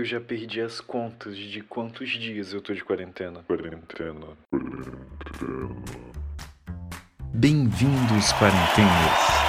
Eu já perdi as contas de quantos dias eu tô de quarentena. Quarentena. Quarentena. Bem-vindos, quarentenas.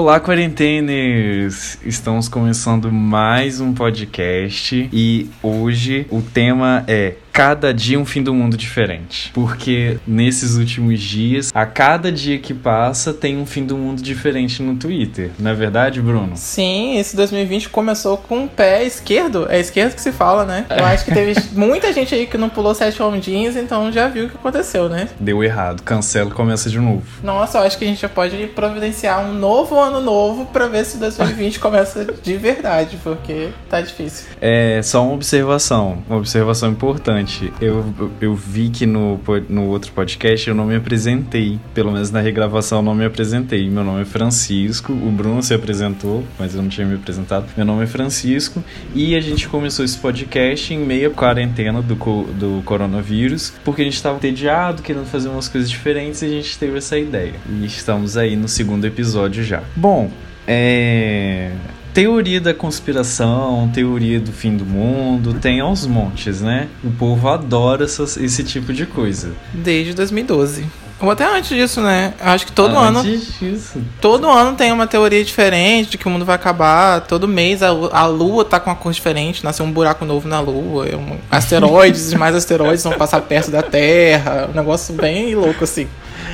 Olá, quarenteners! Estamos começando mais um podcast e hoje o tema é cada dia um fim do mundo diferente. Porque nesses últimos dias, a cada dia que passa, tem um fim do mundo diferente no Twitter. Não é verdade, Bruno? Sim, esse 2020 começou com o pé esquerdo. É esquerdo que se fala, né? Eu acho que teve muita gente aí que não pulou sete ondinhas, então já viu o que aconteceu, né? Deu errado. Cancela e começa de novo. Nossa, eu acho que a gente já pode providenciar um novo ano novo pra ver se 2020 começa de verdade, porque tá difícil. É só uma observação, uma observação importante eu, eu vi que no, no outro podcast eu não me apresentei. Pelo menos na regravação eu não me apresentei. Meu nome é Francisco, o Bruno se apresentou, mas eu não tinha me apresentado. Meu nome é Francisco e a gente começou esse podcast em meia quarentena do, do coronavírus, porque a gente estava entediado, querendo fazer umas coisas diferentes e a gente teve essa ideia. E estamos aí no segundo episódio já. Bom, é teoria da conspiração, teoria do fim do mundo, tem aos montes, né? O povo adora essas, esse tipo de coisa. Desde 2012. Ou até antes disso, né? Acho que todo antes ano. Disso. Todo ano tem uma teoria diferente de que o mundo vai acabar. Todo mês a, a lua tá com uma cor diferente, nasceu um buraco novo na lua. É um, asteroides e mais asteroides vão passar perto da Terra. Um negócio bem louco, assim.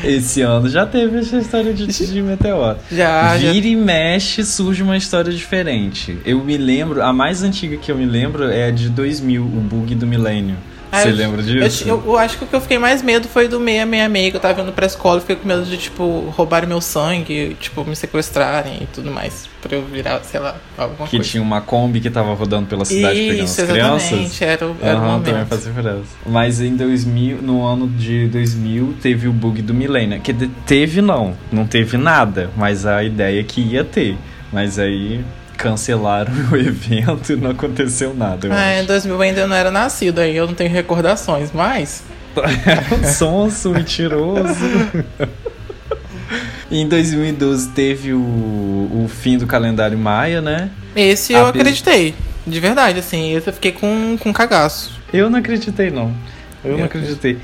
Esse ano já teve essa história de, de meteoro. Já. Vira já... e mexe, surge uma história diferente. Eu me lembro, a mais antiga que eu me lembro é a de 2000, o bug do milênio. Você lembra disso? Eu, eu, acho que o que eu fiquei mais medo foi do 666, que eu tava indo pra escola e fiquei com medo de, tipo, roubarem meu sangue, tipo, me sequestrarem e tudo mais. Pra eu virar, sei lá, alguma que coisa. Que tinha uma Kombi que tava rodando pela cidade Isso, pegando as exatamente, crianças. Era, o, era uhum, o também fazia diferença. Mas em 2000, no ano de 2000, teve o bug do milênio. Que teve não, não teve nada, mas a ideia é que ia ter. Mas aí cancelaram o evento e não aconteceu nada. é, em 2000 eu ainda não era nascido, aí eu não tenho recordações, mas. sonso mentiroso. em 2012 teve o, o fim do calendário maia, né? Esse eu acreditei. De verdade, assim, esse eu fiquei com, com cagaço. Eu não acreditei, não. Eu não acreditei.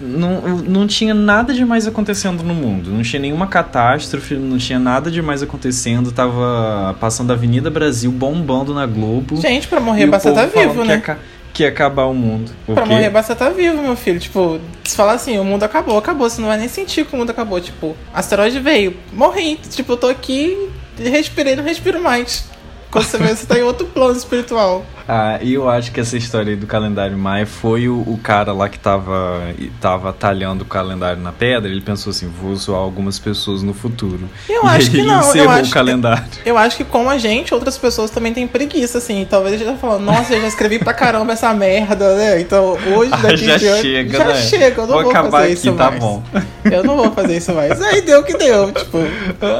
Não, não tinha nada demais acontecendo no mundo. Não tinha nenhuma catástrofe, não tinha nada demais acontecendo. Tava passando a Avenida Brasil bombando na Globo. Gente, pra morrer basta estar tá vivo, né? Que, que ia acabar o mundo. O pra quê? morrer basta estar tá vivo, meu filho. Tipo, se falar assim, o mundo acabou, acabou. Você não vai nem sentir que o mundo acabou. Tipo, asteroide veio, morri. Tipo, eu tô aqui, respirei, não respiro mais. Quando você vê, você tá em outro plano espiritual. Ah, e eu acho que essa história aí do calendário maia foi o, o, cara lá que tava, tava talhando o calendário na pedra. Ele pensou assim: vou zoar algumas pessoas no futuro. Eu e acho que não. Eu acho o calendário. Que, eu acho que, como a gente, outras pessoas também têm preguiça, assim. Talvez ele já falando: nossa, eu já escrevi pra caramba essa merda, né? Então hoje daqui ah, já diante, chega, já né? chega. Eu não vou, vou acabar fazer aqui, isso tá mais. bom. Eu não vou fazer isso mais. Aí deu o que deu. Tipo,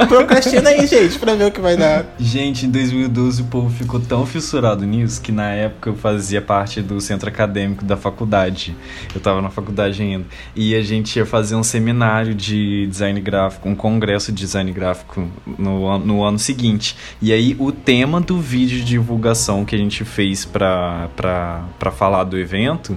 procrastina aí, gente, pra ver o que vai dar. Gente, em 2012 o povo ficou tão fissurado nisso que na época eu fazia parte do centro acadêmico da faculdade. Eu tava na faculdade ainda. E a gente ia fazer um seminário de design gráfico, um congresso de design gráfico no, no ano seguinte. E aí o tema do vídeo de divulgação que a gente fez pra falar do evento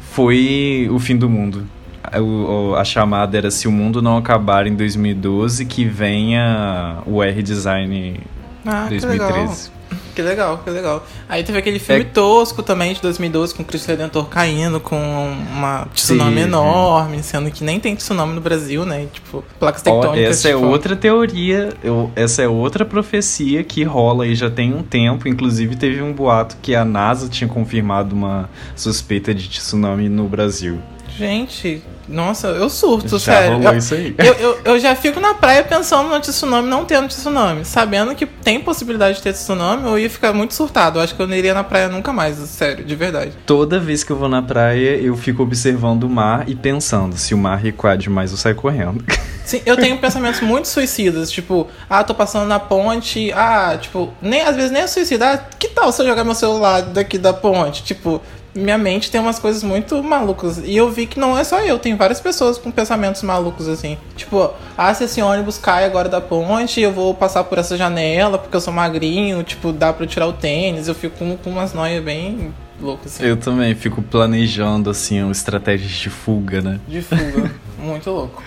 foi o fim do mundo. A, a chamada era se o mundo não acabar em 2012, que venha o R-Design ah, 2013. Que legal, que legal. Aí teve aquele filme é... tosco também de 2012 com o Cristo Redentor caindo com uma tsunami Sim. enorme, sendo que nem tem tsunami no Brasil, né? Tipo, placas tectônicas. Oh, essa tipo... é outra teoria, eu, essa é outra profecia que rola aí já tem um tempo. Inclusive teve um boato que a NASA tinha confirmado uma suspeita de tsunami no Brasil. Gente, nossa, eu surto, já sério. Rolou eu, isso aí. Eu, eu, eu, já fico na praia pensando no tsunami, não tendo tsunami. Sabendo que tem possibilidade de ter tsunami, eu ia ficar muito surtado. Eu acho que eu não iria na praia nunca mais, sério, de verdade. Toda vez que eu vou na praia, eu fico observando o mar e pensando: se o mar recuar demais, eu saio correndo. Sim, eu tenho pensamentos muito suicidas, tipo, ah, tô passando na ponte, ah, tipo, nem às vezes nem é suicida, ah, que tal se eu jogar meu celular daqui da ponte? Tipo, minha mente tem umas coisas muito malucas. E eu vi que não é só eu, tem várias pessoas com pensamentos malucos assim. Tipo, ah, se esse ônibus cai agora da ponte, eu vou passar por essa janela porque eu sou magrinho, tipo, dá pra eu tirar o tênis. Eu fico com, com umas noias bem loucas. Assim. Eu também fico planejando, assim, estratégias de fuga, né? De fuga. muito louco.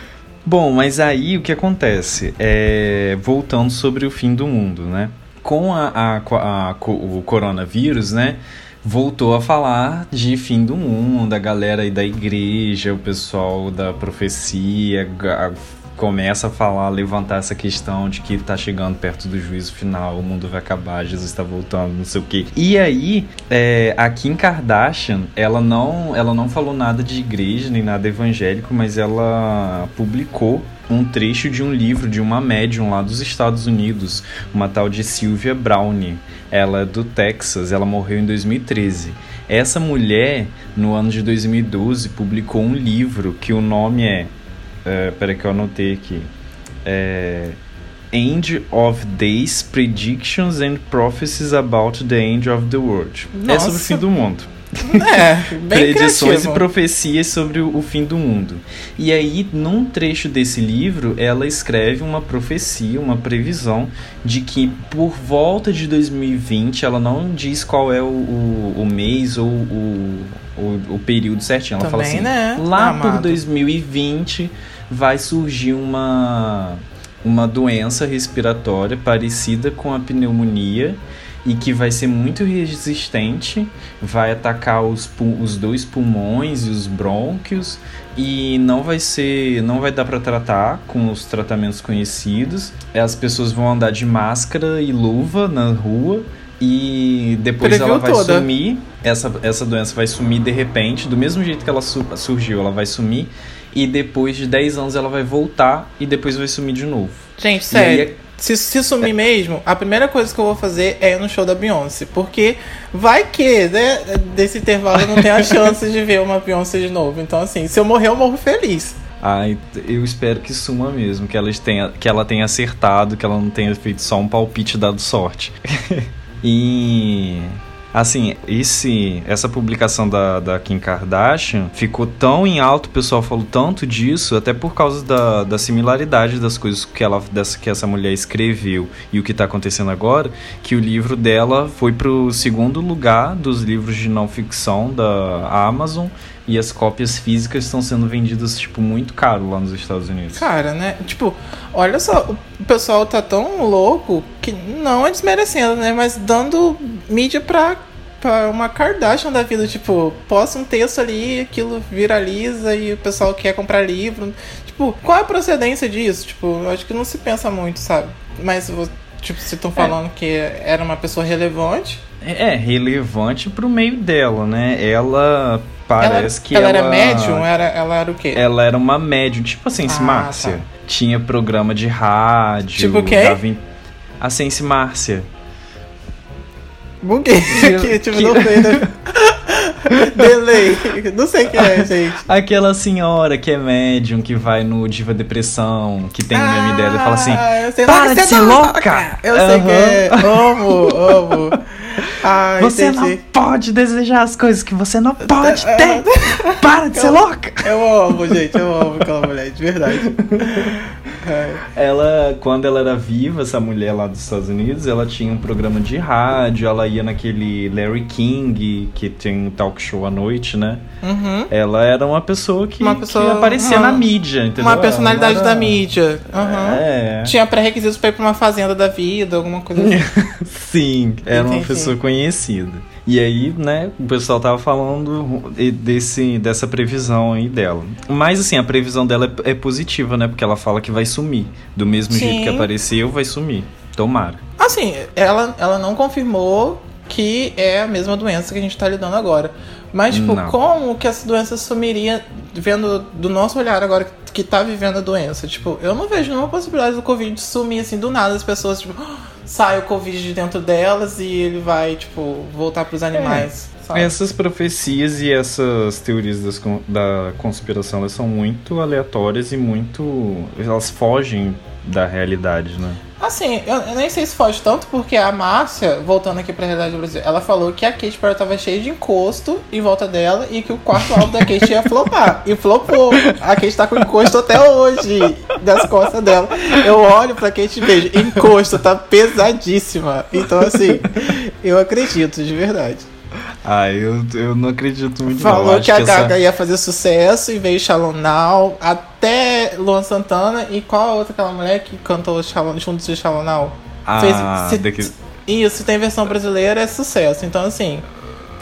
Bom, mas aí o que acontece? É, voltando sobre o fim do mundo, né? Com a, a, a, o coronavírus, né? Voltou a falar de fim do mundo, a galera aí da igreja, o pessoal da profecia começa a falar, levantar essa questão de que tá chegando perto do juízo final, o mundo vai acabar, Jesus está voltando, não sei o quê. E aí, é, a Kim Kardashian, ela não, ela não falou nada de igreja nem nada evangélico, mas ela publicou um trecho de um livro de uma médium lá dos Estados Unidos, uma tal de Sylvia Browne. Ela é do Texas, ela morreu em 2013. Essa mulher, no ano de 2012, publicou um livro que o nome é. É peraí que eu anotei aqui. É, End of Days Predictions and Prophecies About the End of the World. Nossa. É sobre o fim do mundo. É, bem Predições criativo. e profecias sobre o, fim do mundo. E aí, num trecho desse livro, ela escreve uma profecia, uma previsão de que por volta de 2020, ela não diz qual é o, o, o mês ou o, o, o, período certinho. Ela Também, fala assim: né? lá Amado. por 2020 vai surgir uma, uma doença respiratória parecida com a pneumonia e que vai ser muito resistente, vai atacar os, os dois pulmões e os brônquios e não vai ser, não vai dar para tratar com os tratamentos conhecidos. As pessoas vão andar de máscara e luva na rua e depois Previu ela vai toda. sumir. Essa, essa doença vai sumir de repente, do mesmo jeito que ela su surgiu, ela vai sumir e depois de 10 anos ela vai voltar e depois vai sumir de novo. Gente, sério. aí é- Se, se sumir mesmo, a primeira coisa que eu vou fazer é ir no show da Beyoncé. Porque vai que, né, desse intervalo eu não tenho a chance de ver uma Beyoncé de novo. Então, assim, se eu morrer, eu morro feliz. Ai, eu espero que suma mesmo, que ela tenha, que ela tenha acertado, que ela não tenha feito só um palpite dado sorte. e assim, esse essa publicação da, da Kim Kardashian ficou tão em alto, o pessoal falou tanto disso, até por causa da, da similaridade das coisas que ela dessa, que essa mulher escreveu e o que está acontecendo agora, que o livro dela foi pro segundo lugar dos livros de não ficção da Amazon e as cópias físicas estão sendo vendidas, tipo, muito caro lá nos Estados Unidos. Cara, né? Tipo, olha só, o pessoal tá tão louco que não é desmerecendo, né? Mas dando mídia pra, pra uma Kardashian da vida. Tipo, posta um texto ali, aquilo viraliza e o pessoal quer comprar livro. Tipo, qual é a procedência disso? Tipo, eu acho que não se pensa muito, sabe? Mas, tipo, se estão falando que era uma pessoa relevante. É, relevante pro meio dela, né? Ela parece ela, que ela, ela era médium? Era, ela era o quê? Ela era uma médium, tipo a Sense Ah, Márcia. tá. Tinha programa de rádio. Tipo quem? dava A Sense Márcia. Buguei aqui, tipo, que- não sei, né? Delay. Não sei o que é, gente. Aquela senhora que é médium, que vai no Diva Depressão, que tem o meme dela e fala assim: Ah, "Para de você ser não- louca!" Eu sei que é. Amo, amo. Ah, Você entendi. não pode desejar as coisas que você não pode ter! Para de ser louca! Eu amo, gente, eu amo aquela mulher, de verdade. Ela, quando ela era viva, essa mulher lá dos Estados Unidos, ela tinha um programa de rádio, ela ia naquele Larry King, que tem um talk show à noite, né? Uhum. Ela era uma pessoa que, Uma pessoa- que aparecia ah, na mídia, entendeu? Uma personalidade era- da mídia. Uhum. É. Tinha pré-requisitos pra ir pra uma fazenda da vida, alguma coisa assim. Sim, era uma Entendi. pessoa conhecida. E aí, né, o pessoal tava falando desse, dessa previsão aí dela. Mas assim, a previsão dela é, é positiva, né? Porque ela fala que vai sumir. Do mesmo Sim. jeito que apareceu, vai sumir. Tomara. Assim, ela, ela não confirmou que é a mesma doença que a gente tá lidando agora. Mas, tipo, Não. como que essa doença sumiria vendo do nosso olhar agora que tá vivendo a doença? Tipo, eu não vejo nenhuma possibilidade do Covid sumir assim do nada, as pessoas, tipo, "Ah, sai o Covid de dentro delas e ele vai, tipo, voltar pros animais. sabe? Essas profecias e essas teorias das da conspiração elas são muito aleatórias e muito. Elas fogem da realidade, né? Assim, eu, eu nem sei se foge tanto, porque a Márcia, voltando aqui pra realidade do Brasil, ela falou que a Kate Perry tava cheia de encosto em volta dela e que o quarto álbum da Kate ia flopar. E flopou. A Kate tá com encosto até hoje das costas dela. Eu olho pra Kate e vejo, encosto, tá pesadíssima. Então, assim, eu acredito, de verdade. Ah, eu, eu não acredito muito não. Falou Acho que a essa- Gaga ia fazer sucesso e veio Shalom Now, até Luan Santana e qual a outra aquela mulher que cantou Shalom, juntos de Now? Ah, se- daqui- Isso, tem versão brasileira, é sucesso. Então, assim,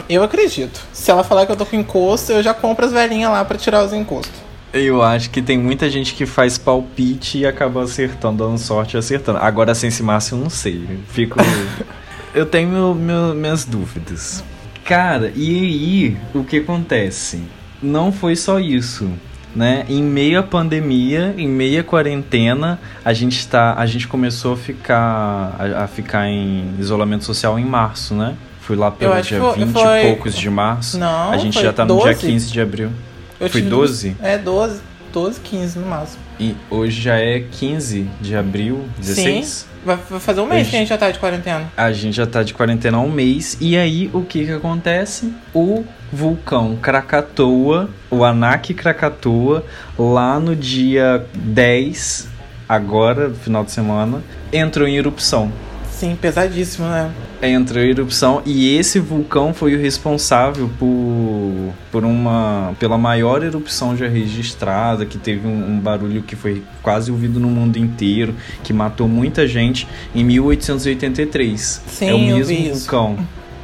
eu acredito. Se ela falar que eu tô com encosto, eu já compro as velhinhas lá pra tirar os encostos. Eu acho que tem muita gente que faz palpite e acaba acertando, dando sorte e acertando. Agora, sem se Márcio, eu não sei. Fico. eu tenho meu- meu- minhas dúvidas. Cara, e aí, o que acontece? Não foi só isso. Né? Em meio à pandemia, em meio à quarentena, a gente tá, a gente começou a ficar a, a ficar em isolamento social em março, né? Fui lá pelo dia foi- 20 foi- e poucos de março. Não, a gente já tá no dia 12. 15 de abril. Eu Foi tive- 12? É, 12, 12, 15 no máximo. E hoje já é 15 de abril, 16? Vai vai fazer um mês Hoje- que a gente já tá de quarentena. A gente já tá de quarentena há um mês. E aí, o que que acontece? O vulcão Krakatoa, o Anak Krakatoa, lá no dia 10, agora, final de semana, entrou em erupção. Sim, pesadíssimo, né? Entrou em erupção e esse vulcão foi o responsável por, por uma pela maior erupção já registrada, que teve um, um barulho que foi quase ouvido no mundo inteiro, que matou muita gente em 1883. Sim, é o mesmo vi isso.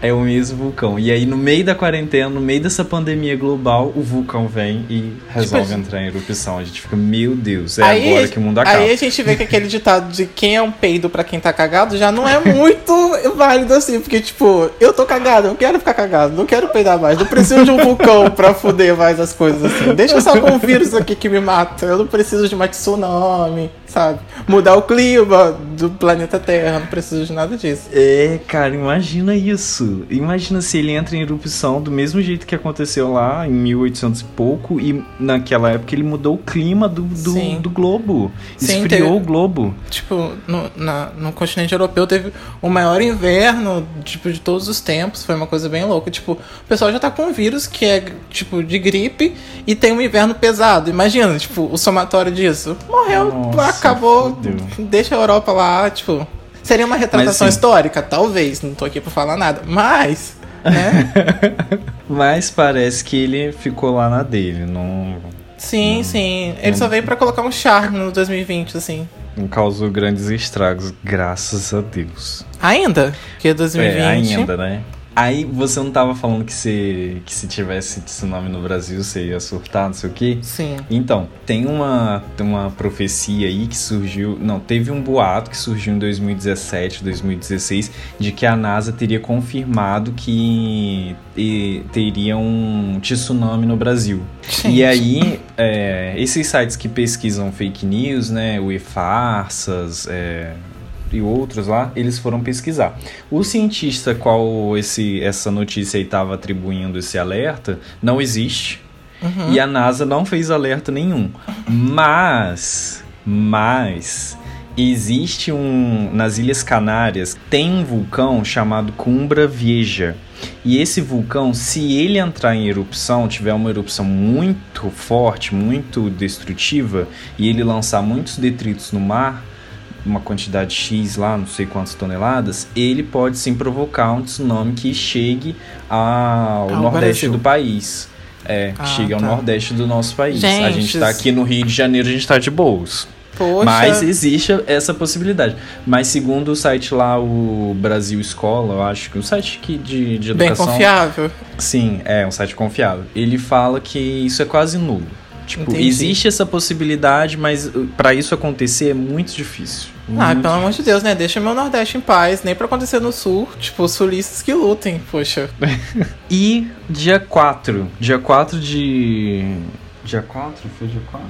É o mesmo vulcão. E aí, no meio da quarentena, no meio dessa pandemia global, o vulcão vem e resolve Tipo, entrar em erupção. A gente fica, meu Deus, é Aí- agora que o mundo acaba. Aí a gente vê que aquele ditado de quem é um peido pra quem tá cagado já não é muito válido assim, porque tipo, eu tô cagado, eu quero ficar cagado, não quero peidar mais, não preciso de um vulcão pra fuder mais as coisas assim. Deixa só com um vírus aqui que me mata, eu não preciso de uma tsunami, sabe? Mudar o clima do planeta Terra, não preciso de nada disso. É, cara, imagina isso. Imagina se ele entra em erupção do mesmo jeito que aconteceu lá em 1800 e pouco e naquela época ele mudou o clima do, do, do globo. Sim, Esfriou teve- o globo. Tipo, no, na- no continente europeu teve o maior inverno, tipo, de todos os tempos. Foi uma coisa bem louca. Tipo, o pessoal já tá com um vírus que é, tipo, de gripe e tem um inverno pesado. Imagina, tipo, o somatório disso. Morreu, Nossa, acabou, fudeu. deixa a Europa lá, tipo... Seria uma retratação Mas, sim. histórica? Talvez, não tô aqui pra falar nada. Mas, né? Mas parece que ele ficou lá na dele, não, sim, sim. Ele só veio pra colocar um charme no 2020, assim. não causou grandes estragos, graças a Deus. Ainda? Porque 2020... É, ainda, né? Aí você não tava falando que se, que se tivesse tsunami no Brasil você ia surtar, não sei o quê? Sim. Então, tem uma, uma profecia aí que surgiu. Não, teve um boato que surgiu em 2017, 2016, de que a NASA teria confirmado que e, teria um tsunami no Brasil. Gente. E aí, é, esses sites que pesquisam fake news, né, o e-farsas, é, e outros lá, eles foram pesquisar. O cientista qual esse, essa notícia estava atribuindo esse alerta não existe. Uhum. E a NASA não fez alerta nenhum. Mas, mas existe um nas Ilhas Canárias tem um vulcão chamado Cumbra Vieja. E esse vulcão, se ele entrar em erupção, tiver uma erupção muito forte, muito destrutiva, e ele lançar muitos detritos no mar, uma quantidade X lá, não sei quantas toneladas, ele pode sim provocar um tsunami que chegue ao Ao nordeste Brasil. do país. É, Ah, chega ao tá. nordeste do nosso país. a Gente, gente tá aqui no Rio de Janeiro, a gente tá de boas. Poxa. Mas existe essa possibilidade. Mas segundo o site lá, o Brasil Escola, eu acho que o site que de, de Bem educação. confiável. Sim, é um site confiável. Ele fala que isso é quase nulo. Tipo, Entendi. existe essa possibilidade, mas uh, pra isso acontecer é muito difícil. Ah, Muito pelo amor de Deus, né? Deixa meu Nordeste em paz. Nem pra acontecer no Sul. Tipo, sulistas que lutem, poxa. E dia 4. Dia 4 de. Dia 4? Foi dia 4?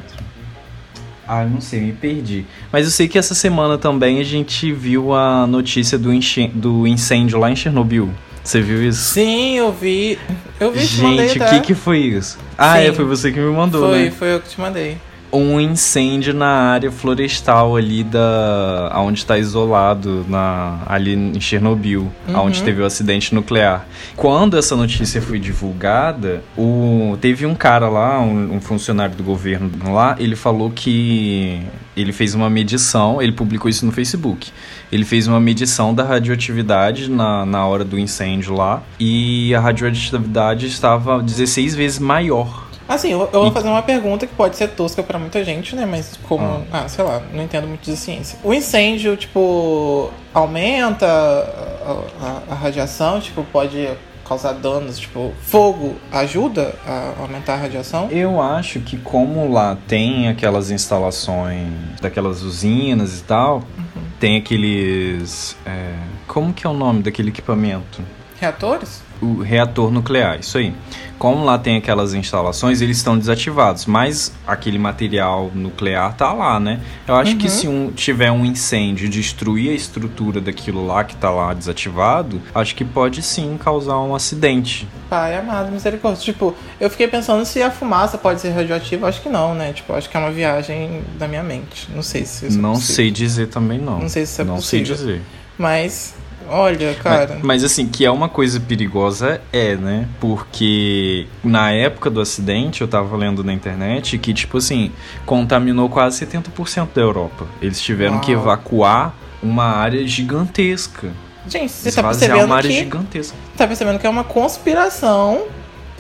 Ah, não sei, me perdi. Mas eu sei que essa semana também a gente viu a notícia do, do incêndio lá em Chernobyl. Você viu isso? Sim, eu vi. Eu vi Gente, o que, que foi isso? Ah, é, Sim. é, foi você que me mandou, foi, né? Foi, foi eu que te mandei um incêndio na área florestal ali da onde está isolado na ali em Chernobyl, uhum. onde teve o acidente nuclear. Quando essa notícia foi divulgada, o teve um cara lá, um, um funcionário do governo lá, ele falou que ele fez uma medição, ele publicou isso no Facebook. Ele fez uma medição da radioatividade na, na hora do incêndio lá e a radioatividade estava 16 vezes maior Assim, eu, eu vou fazer uma pergunta que pode ser tosca para muita gente, né? Mas como, ah. ah. sei lá, não entendo muito de ciência. O incêndio, tipo, aumenta a, a, a radiação? Tipo, pode causar danos, tipo, fogo ajuda a aumentar a radiação? Eu acho que como lá tem aquelas instalações daquelas usinas e tal, uhum. tem aqueles. É, como que é o nome daquele equipamento? Reatores? O reator nuclear, isso aí como lá tem aquelas instalações, eles estão desativados, mas aquele material nuclear tá lá, né? Eu acho uhum. que se um, tiver um incêndio destruir a estrutura daquilo lá que tá lá desativado, acho que pode sim causar um acidente. Pai amado, misericórdia. Tipo, eu fiquei pensando se a fumaça pode ser radioativa, acho que não, né? Tipo, acho que é uma viagem da minha mente. Não sei se isso é Não sei dizer também não. Não sei se isso é não possível. Não sei dizer. Mas Olha, cara. Mas, mas, assim, que é uma coisa perigosa, é, né? Porque na época do acidente, eu tava lendo na internet que, tipo assim, contaminou quase 70% da Europa. Eles tiveram Uau. que evacuar uma área gigantesca. Gente, você tá percebendo uma área que... gigantesca. Tá percebendo que é uma conspiração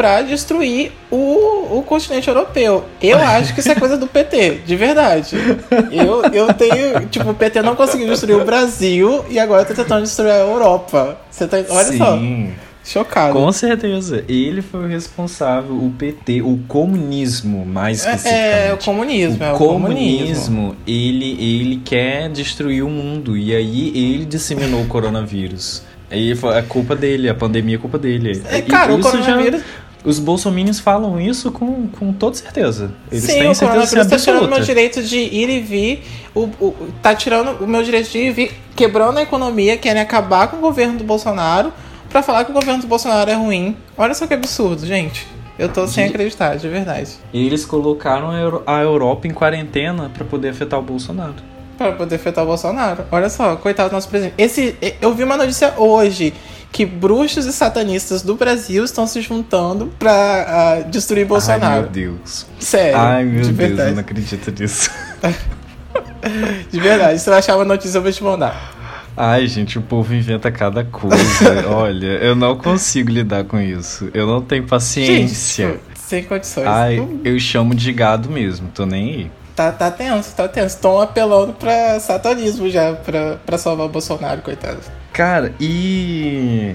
para destruir o, o continente europeu. Eu acho que isso é coisa do PT, de verdade. Eu, eu tenho. Tipo, o PT não conseguiu destruir o Brasil e agora tá tentando destruir a Europa. Você tá. Olha Sim. só. Chocado. Com certeza. Ele foi o responsável, o PT, o comunismo, mais especificamente. É, é o comunismo, o é o comunismo. comunismo. Ele, ele quer destruir o mundo. E aí ele disseminou o coronavírus. Aí foi a é culpa dele, a pandemia é culpa dele. É, cara, o coronavírus. Já, os bolsominions falam isso com, com toda certeza. Eles Sim, têm certeza absoluta. tá tirando o meu direito de ir e vir, o, o, tá tirando o meu direito de ir e vir, quebrando a economia, querem acabar com o governo do Bolsonaro para falar que o governo do Bolsonaro é ruim. Olha só que absurdo, gente. Eu tô sem acreditar, de verdade. E eles colocaram a Europa em quarentena para poder afetar o Bolsonaro. Para poder afetar o Bolsonaro. Olha só, coitado do nosso presidente. Esse, eu vi uma notícia hoje que bruxos e satanistas do Brasil estão se juntando pra uh, destruir Bolsonaro. Ai, meu Deus. Sério. Ai, meu de Deus, verdade. eu não acredito nisso. de verdade, se eu achar uma notícia, eu vou te mandar. Ai, gente, o povo inventa cada coisa. Olha, eu não consigo lidar com isso. Eu não tenho paciência. Gente, sem condições. Ai, eu chamo de gado mesmo, tô nem aí. Tá, tá tenso, tá tenso. Estão apelando pra satanismo já, pra, pra salvar o Bolsonaro, coitado. Cara, e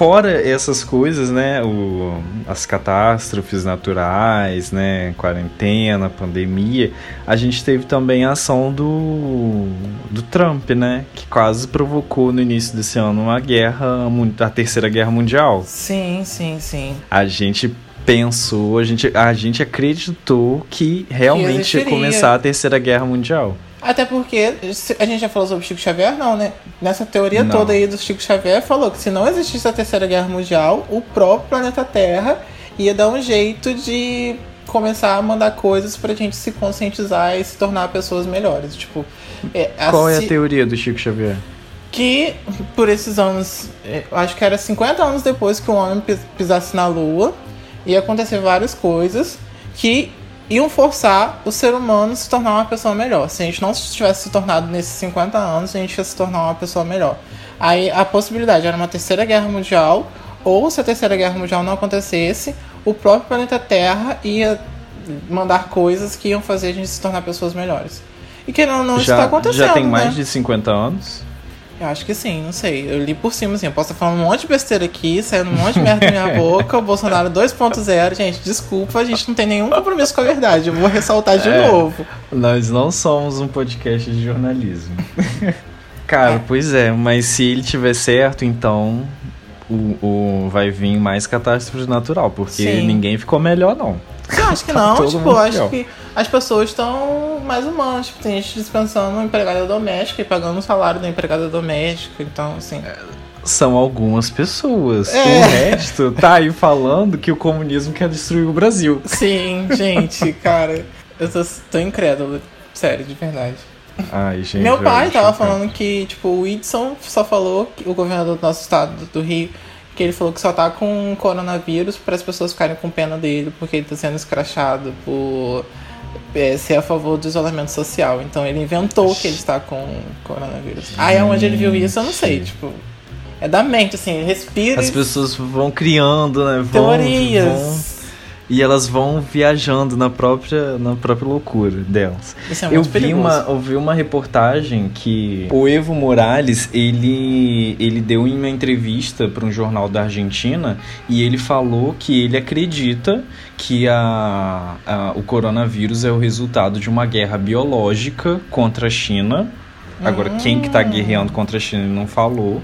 fora essas coisas, né, o, as catástrofes naturais, né, quarentena, pandemia, a gente teve também a ação do, do Trump, né, que quase provocou no início desse ano uma guerra, a terceira guerra mundial. Sim, sim, sim. A gente pensou, a gente, a gente acreditou que realmente ia começar a terceira guerra mundial. Até porque a gente já falou sobre Chico Xavier, não, né? Nessa teoria não. toda aí do Chico Xavier falou que se não existisse a Terceira Guerra Mundial, o próprio planeta Terra ia dar um jeito de começar a mandar coisas pra gente se conscientizar e se tornar pessoas melhores. Tipo, é, Qual é a teoria do Chico Xavier? Que por esses anos, é, acho que era 50 anos depois que o homem pisasse na Lua, ia acontecer várias coisas que iam forçar o ser humano a se tornar uma pessoa melhor. Se a gente não tivesse se tornado nesses 50 anos, a gente ia se tornar uma pessoa melhor. Aí a possibilidade era uma terceira guerra mundial, ou se a terceira guerra mundial não acontecesse, o próprio planeta Terra ia mandar coisas que iam fazer a gente se tornar pessoas melhores. E que não, não já, está acontecendo. Já tem mais né? de 50 anos? Eu acho que sim, não sei. Eu li por cima, assim. Eu posso estar falando um monte de besteira aqui, saindo um monte de merda da minha boca. O Bolsonaro 2.0. Gente, desculpa, a gente não tem nenhum compromisso com a verdade. Eu vou ressaltar de é, novo. Nós não somos um podcast de jornalismo. Cara, é. pois é, mas se ele tiver certo, então o, o vai vir mais catástrofe natural, porque Sim. ninguém ficou melhor, não. Eu acho que Tá não, todo tipo, acho que as pessoas estão mais humanas. Tipo, tem gente dispensando a empregada doméstica e pagando o salário da empregada doméstica. Então, assim. São algumas pessoas. É. O resto tá aí falando que o comunismo quer destruir o Brasil. Sim, gente, cara. Eu tô, tô incrédulo. Sério, de verdade. Ai, gente. Meu eu pai tava falando que, tipo, o Whitson só falou, que- o governador do nosso estado, do Rio, que ele falou que só tá com coronavírus para as pessoas ficarem com pena dele, porque ele tá sendo escrachado por é, ser a favor do isolamento social. Então ele inventou que ele está com coronavírus. Aí aonde ele viu isso, eu não sei, tipo. É da mente, assim, respira As pessoas vão criando, né? Vão, teorias. vão- e elas vão viajando na própria, na própria loucura delas. Isso é Eu muito vi, perigoso. uma, eu vi uma reportagem que o Evo Morales, ele, ele deu em uma entrevista para um jornal da Argentina e ele falou que ele acredita que a, a- o coronavírus é o resultado de uma guerra biológica contra a China. Agora, quem que tá guerreando contra a China ele não falou.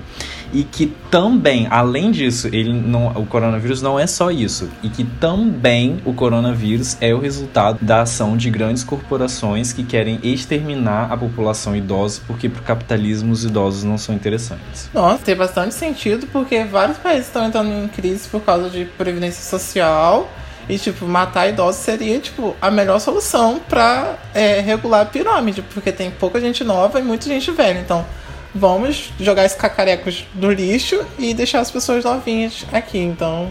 E que também, além disso, ele não, o coronavírus não é só isso. E que também o coronavírus é o resultado da ação de grandes corporações que querem exterminar a população idosa, porque pro capitalismo os idosos não são interessantes. Nossa, tem bastante sentido, porque vários países estão entrando em crise por causa de previdência social. E, tipo, matar idosos seria, tipo, a melhor solução pra é, regular a pirâmide, porque tem pouca gente nova e muita gente velha. Então, vamos jogar esses cacarecos no lixo e deixar as pessoas novinhas aqui. Então,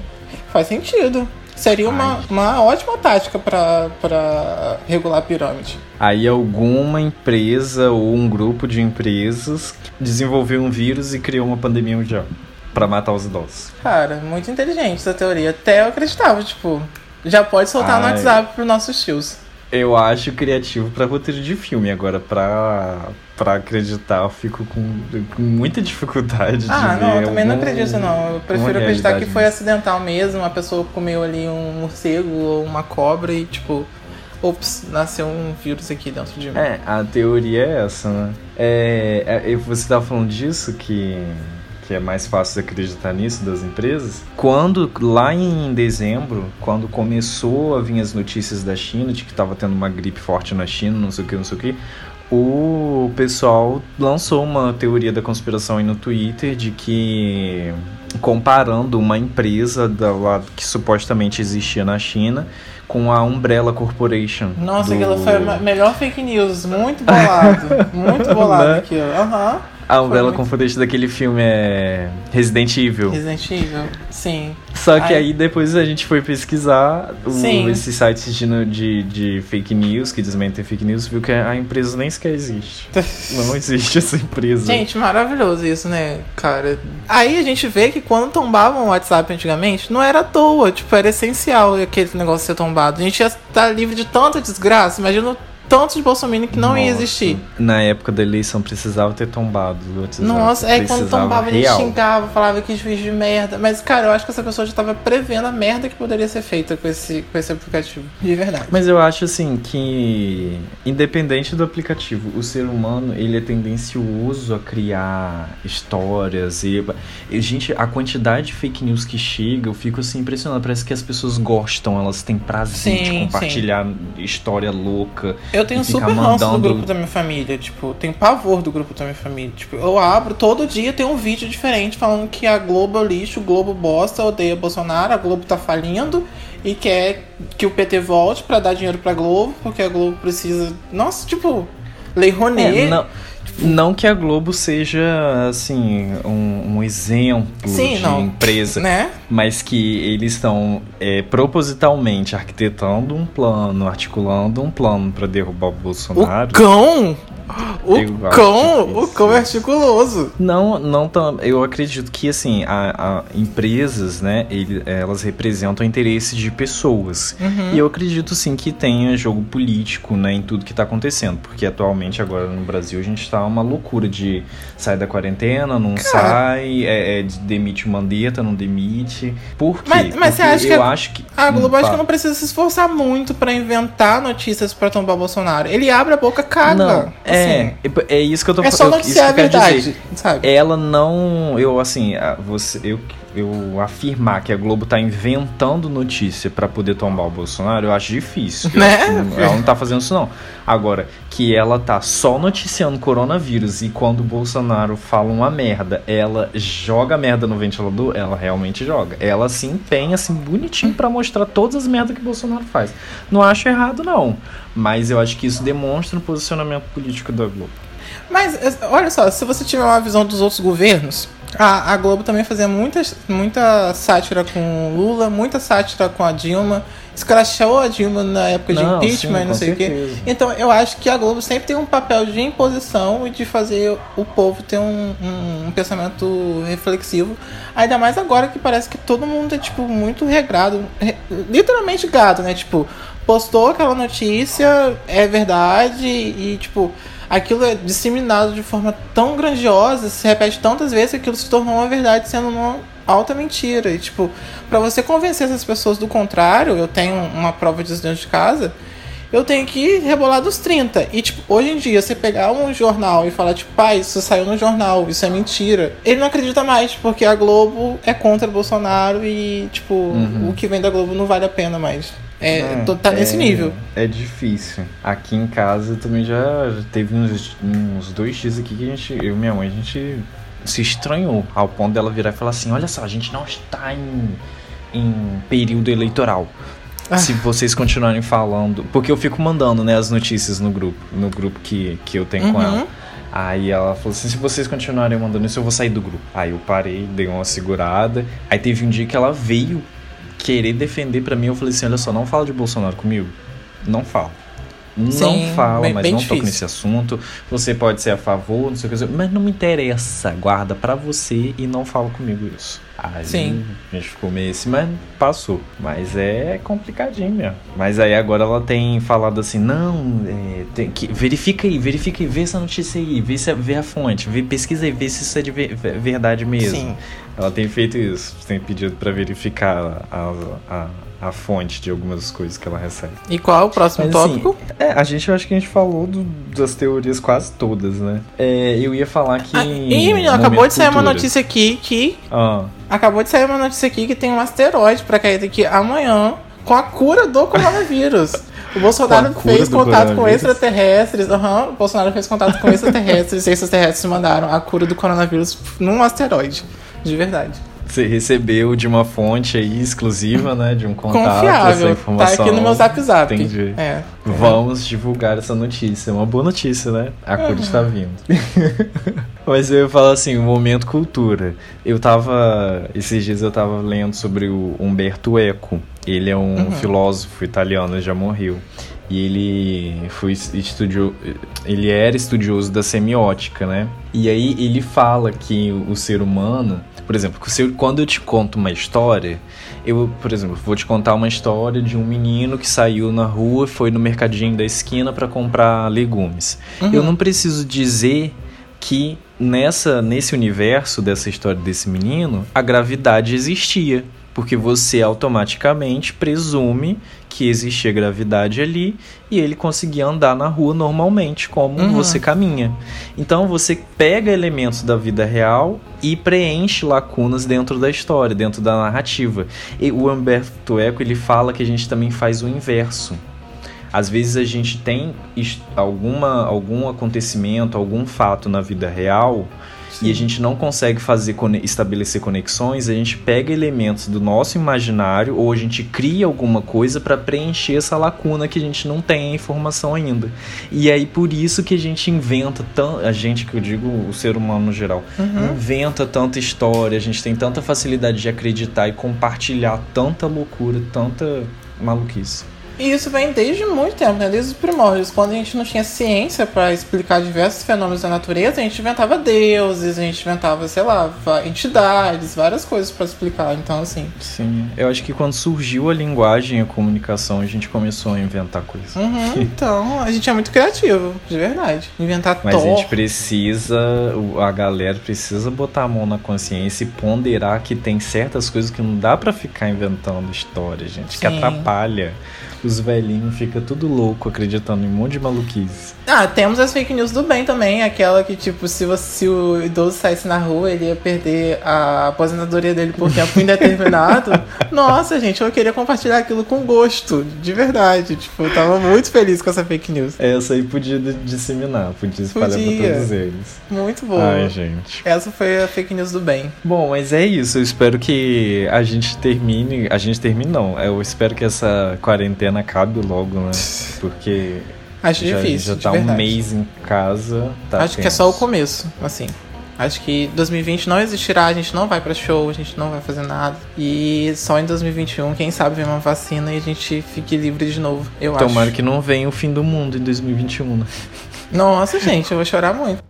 faz sentido. Seria uma, Ai. uma ótima tática pra regular a pirâmide. Aí alguma empresa ou um grupo de empresas desenvolveu um vírus e criou uma pandemia mundial para matar os idosos. Cara, muito inteligente essa teoria. Até eu acreditava, tipo, já pode soltar no Ai. WhatsApp pros nossos tios. Eu acho criativo pra roteiro de filme. Agora, pra, pra acreditar, eu fico com, com muita dificuldade Ah, de não, ver. eu também não acredito, não. Eu prefiro acreditar que foi nisso. acidental mesmo, a pessoa comeu ali um morcego ou uma cobra e, tipo, ops, nasceu um vírus aqui dentro de mim. É, a teoria é essa, né? É, é, você tava falando disso, que, que é mais fácil de acreditar nisso das empresas. Quando, lá em dezembro, quando começou a vir as notícias da China, de que tava tendo uma gripe forte na China, não sei o que, não sei o que, o pessoal lançou uma teoria da conspiração aí no Twitter de que comparando uma empresa da, lá, que supostamente existia na China com a Umbrella Corporation. Nossa, do- aquilo foi a melhor fake news. Muito bolado. muito bolado Né? aquilo. Aham. A Umbrella muito- Corporation daquele filme é Resident Evil. Resident Evil. Sim. Só que Ai. aí depois a gente foi pesquisar o- esses sites de, de, de fake news, que desmentem fake news, viu que a empresa nem sequer existe. Não existe essa empresa. Gente, maravilhoso isso, né, cara? Aí a gente vê que quando tombavam o WhatsApp antigamente, não era à toa, tipo, era essencial aquele negócio ser tombado. A gente ia estar livre de tanta desgraça, imagina o tanto de Bolsonaro que não ia Nossa. existir. Na época da eleição precisava ter tombado. WhatsApp. Nossa, é quando Precisava tombava ele real. xingava, falava que juiz de merda. Mas, cara, eu acho que essa pessoa já tava prevendo a merda que poderia ser feita com esse, com esse aplicativo. De verdade. Mas eu acho assim que, independente do aplicativo, o ser humano ele é tendencioso a criar histórias e, e, gente, a quantidade de fake news que chega, eu fico assim impressionado. Parece que as pessoas gostam, elas têm prazer de Sim, compartilhar história louca. Eu tenho super ranço do grupo da minha família, tipo, tenho pavor do grupo da minha família. Tipo, eu abro, todo dia tem um vídeo diferente falando que a Globo é lixo, o Globo bosta, odeia Bolsonaro, a Globo tá falindo e quer que o PT volte pra dar dinheiro pra Globo, porque a Globo precisa. Nossa, tipo, Lei Rouanet. É, não, não que a Globo seja assim um, um exemplo Sim, de não. empresa. Né? mas que eles estão é, propositalmente arquitetando um plano, articulando um plano para derrubar o O Bolsonaro. cão! O Eu cão! que O cão é articuloso. Não, não tão. Eu acredito que assim, a, a empresas, né, ele- elas representam interesses de pessoas. Uhum. E eu acredito sim que tenha jogo político, né, em tudo que tá acontecendo, porque atualmente agora no Brasil a gente tá uma loucura de sai da quarentena, não sai, é, é, de- demite o Mandetta, não demite. Por quê? Mas- mas você Porque acha que eu a- acho que A Globo Hum, acho que não precisa se esforçar muito pra inventar notícias pra tombar Bolsonaro. Ele abre a boca, caga. Não, é, Assim, é isso que eu tô é só noticiar a que eu quero verdade, dizer. Ela não, eu assim, a- você, eu eu afirmar que a Globo tá inventando notícia para poder tombar o Bolsonaro, eu acho difícil. Eu Né? acho ela não tá fazendo isso, não. Agora, que ela tá só noticiando coronavírus e quando o Bolsonaro fala uma merda, ela joga merda no ventilador, ela realmente joga. Ela se empenha, assim, bonitinho pra mostrar todas as merdas que o Bolsonaro faz. Não acho errado, não. Mas eu acho que isso demonstra o posicionamento político da Globo. Mas, olha só, se você tiver uma visão dos outros governos, a, a Globo também fazia muitas, muita sátira com o Lula, muita sátira com a Dilma, escrachou a Dilma na época de Não, impeachment sim, e não sei o quê. Então, eu acho que a Globo sempre tem um papel de imposição e de fazer o povo ter um, um- um pensamento reflexivo. Ainda mais agora que parece que todo mundo é, tipo, muito regrado. re- literalmente gado, né? Tipo, postou aquela notícia, é verdade, e, tipo, aquilo é disseminado de forma tão grandiosa, se repete tantas vezes que aquilo se tornou uma verdade sendo uma alta mentira. E, tipo, pra você convencer essas pessoas do contrário, eu tenho uma prova disso dentro de casa eu tenho que rebolar dos 30. E, tipo, hoje em dia, você pegar um jornal e falar, tipo, pai, isso saiu no jornal, isso é mentira. Ele não acredita mais, porque a Globo é contra Bolsonaro e, tipo, o que vem da Globo não vale a pena mais. É, É, tá nesse é- nível. É difícil. Aqui em casa também já teve uns, uns dois dias aqui que a gente, eu e minha mãe, a gente se estranhou ao ponto dela virar e falar assim: olha só, a gente não está em, em período eleitoral. Ah. Se vocês continuarem falando. Porque eu fico mandando, né, as notícias no grupo, no grupo que, que eu tenho com Uhum. ela. Aí ela falou assim: se vocês continuarem mandando isso, eu vou sair do grupo. Aí eu parei, dei uma segurada. Aí teve um dia que ela veio querer defender pra mim. Eu falei assim: olha só, não fala de Bolsonaro comigo. Não fala. Não Sim, fala, bem- mas bem não toca difícil. nesse assunto. Você pode ser a favor, não sei o que, mas não me interessa. Guarda pra você e não fala comigo isso. Aí Sim. a gente ficou meio assim, mas passou. Mas é complicadinho mesmo. Mas aí agora ela tem falado assim: não, é, tem que, verifica aí, verifica aí, vê essa notícia aí, vê, se, é- vê a fonte, vê, pesquisa aí, vê se isso é de ver- verdade mesmo. Sim. Ela tem feito isso, tem pedido pra verificar a, a, a fonte de algumas coisas que ela recebe. E qual é o próximo Mas, assim, tópico? É, a gente, eu acho que a gente falou do- das teorias quase todas, né? É, eu ia falar que. Ah, Ih, menino, acabou de sair uma notícia aqui que. Ah, Acabou de sair uma notícia aqui que tem um asteroide pra cair daqui amanhã com a cura do coronavírus. O Bolsonaro fez contato com extraterrestres. Aham, o Bolsonaro fez contato com extraterrestres e extraterrestres mandaram a cura do coronavírus num asteroide. De verdade. você recebeu de uma fonte aí exclusiva, né? De um contato essa Confiável. Tá informação. aqui no meu zap zap. Entendi. É. Vamos divulgar essa notícia. É uma boa notícia, né? A cura Uhum. está vindo. Mas eu ia falar assim, o momento cultura. Eu tava. Esses dias eu tava lendo sobre o Umberto Eco. Ele é um Uhum. filósofo italiano, já morreu. E ele foi estudiou, ele era estudioso da semiótica, né? E aí ele fala que o ser humano, por exemplo, eu- quando eu te conto uma história, eu, por exemplo, vou te contar uma história de um menino que saiu na rua, foi no mercadinho da esquina para comprar legumes. Uhum. Eu não preciso dizer que nessa nesse universo dessa história desse menino, a gravidade existia, porque você automaticamente presume que existia gravidade ali e ele conseguia andar na rua normalmente, como Uhum. você caminha. Então você pega elementos da vida real e preenche lacunas dentro da história, dentro da narrativa. E o Humberto Eco ele fala que a gente também faz o inverso. Às vezes a gente tem alguma, algum acontecimento, algum fato na vida real e a gente não consegue fazer estabelecer conexões, a gente pega elementos do nosso imaginário ou a gente cria alguma coisa para preencher essa lacuna que a gente não tem a informação ainda. E aí por isso que a gente inventa tão, a gente que eu digo o ser humano no geral, Uhum. inventa tanta história, a gente tem tanta facilidade de acreditar e compartilhar tanta loucura, tanta maluquice. E isso vem desde muito tempo, né? Desde os primórdios. Quando a gente não tinha ciência para explicar diversos fenômenos da natureza, a gente inventava deuses, a gente inventava, sei lá, entidades, várias coisas para explicar. Então, assim. Sim, eu acho que quando surgiu a linguagem e a comunicação, a gente começou a inventar coisas. uhum, então, a gente é muito criativo, de verdade. Inventar Mas a gente precisa, a galera precisa botar a mão na consciência e ponderar que tem certas coisas que não dá pra ficar inventando história, gente, que Sim. atrapalha. Os velhinhos ficam tudo louco acreditando em um monte de maluquice. Ah, temos as fake news do bem também. Aquela que, tipo, se, você, se o idoso saísse na rua, ele ia perder a aposentadoria dele por tempo indeterminado. Nossa, gente, eu queria compartilhar aquilo com gosto, de verdade. Tipo, eu tava muito feliz com essa fake news. Essa aí podia disseminar, podia espalhar Podia. pra todos eles. Muito boa. Ai, gente. Essa foi a fake news do bem. Bom, mas é isso. Eu espero que a gente termine. A gente termine, não. Eu espero que essa quarentena acabe logo, né? Porque Acho já, difícil, já de tá um mês em casa. Tá Acho que é só o tenso. começo, assim. Acho que 2020 não existirá, a gente não vai pra show, a gente não vai fazer nada. E só em 2021, quem sabe, vem uma vacina e a gente fique livre de novo. Eu Tomara acho. que não venha o fim do mundo em 2021, né? Nossa, gente, eu vou chorar muito.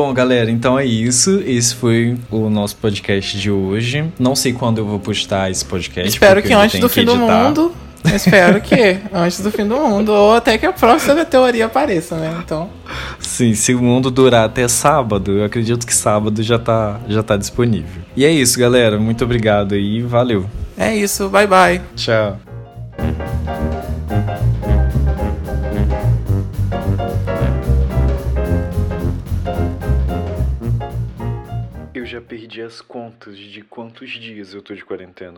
Bom, galera, então é isso. Esse foi o nosso podcast de hoje. Não sei quando eu vou postar esse podcast. Espero que antes do que fim do mundo. Espero que antes do fim do mundo. Ou até que a próxima teoria apareça, né? Então. Sim, se o mundo durar até sábado, eu acredito que sábado já tá, já tá disponível. E é isso, galera. Muito obrigado aí. Valeu. É isso. Bye bye. Tchau. Eu já perdi as contas de quantos dias eu tô de quarentena.